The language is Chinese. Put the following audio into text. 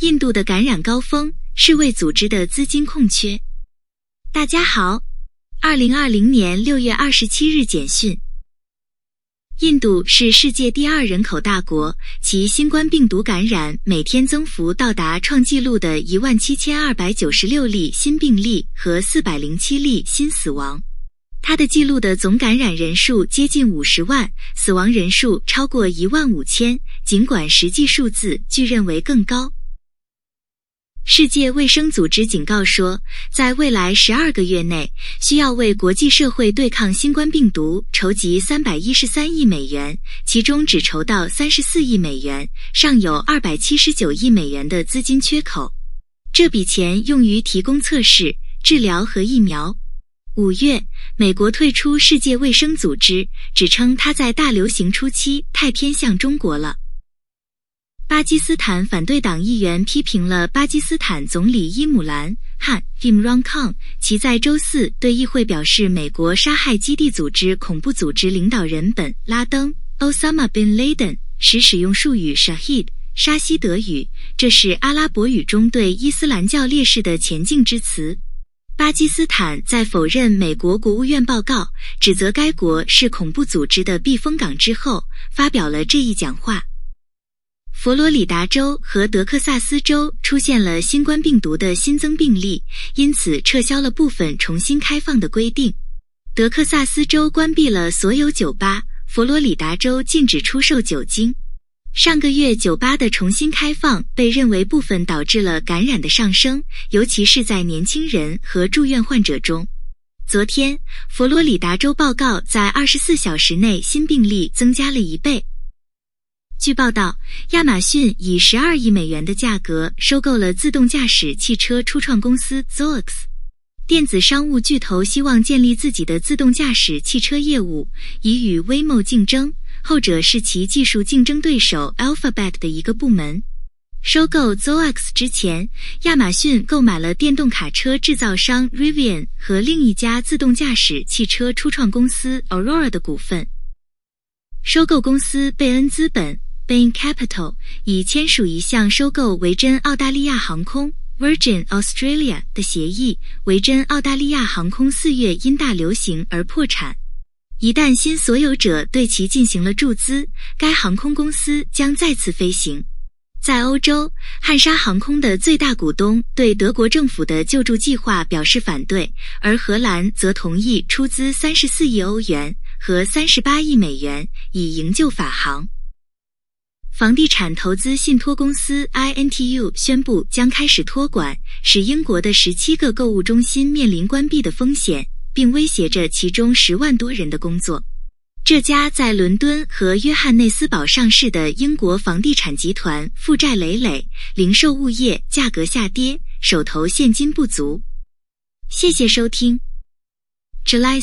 印度的感染高峰，世卫组织的资金空缺。大家好，二零二零年六月二十七日简讯。印度是世界第二人口大国，其新冠病毒感染每天增幅到达创纪录的一万七千二百九十六例新病例和四百零七例新死亡。它的记录的总感染人数接近五十万，死亡人数超过一万五千，尽管实际数字据认为更高。世界卫生组织警告说，在未来十二个月内，需要为国际社会对抗新冠病毒筹集三百一十三亿美元，其中只筹到三十四亿美元，尚有二百七十九亿美元的资金缺口。这笔钱用于提供测试、治疗和疫苗。五月，美国退出世界卫生组织，指称它在大流行初期太偏向中国了。巴基斯坦反对党议员批评了巴基斯坦总理伊姆兰·汗 （Imran Khan），其在周四对议会表示，美国杀害基地组织恐怖组织领导人本·拉登 （Osama bin Laden） 时使用术语 “Shahid” 沙希德语，这是阿拉伯语中对伊斯兰教烈士的前进之词。巴基斯坦在否认美国国务院报告，指责该国是恐怖组织的避风港之后，发表了这一讲话。佛罗里达州和德克萨斯州出现了新冠病毒的新增病例，因此撤销了部分重新开放的规定。德克萨斯州关闭了所有酒吧，佛罗里达州禁止出售酒精。上个月酒吧的重新开放被认为部分导致了感染的上升，尤其是在年轻人和住院患者中。昨天，佛罗里达州报告在二十四小时内新病例增加了一倍。据报道，亚马逊以十二亿美元的价格收购了自动驾驶汽车初创公司 Zoox。电子商务巨头希望建立自己的自动驾驶汽车业务，以与 Waymo 竞争，后者是其技术竞争对手 Alphabet 的一个部门。收购 Zoox 之前，亚马逊购买了电动卡车制造商 Rivian 和另一家自动驾驶汽车初创公司 Aurora 的股份。收购公司贝恩资本。Bain Capital 已签署一项收购维珍澳大利亚航空 （Virgin Australia） 的协议。维珍澳大利亚航空四月因大流行而破产。一旦新所有者对其进行了注资，该航空公司将再次飞行。在欧洲，汉莎航空的最大股东对德国政府的救助计划表示反对，而荷兰则同意出资三十四亿欧元和三十八亿美元以营救法航。房地产投资信托公司 INTU 宣布将开始托管，使英国的十七个购物中心面临关闭的风险，并威胁着其中十万多人的工作。这家在伦敦和约翰内斯堡上市的英国房地产集团负债累累，零售物业价格下跌，手头现金不足。谢谢收听，July。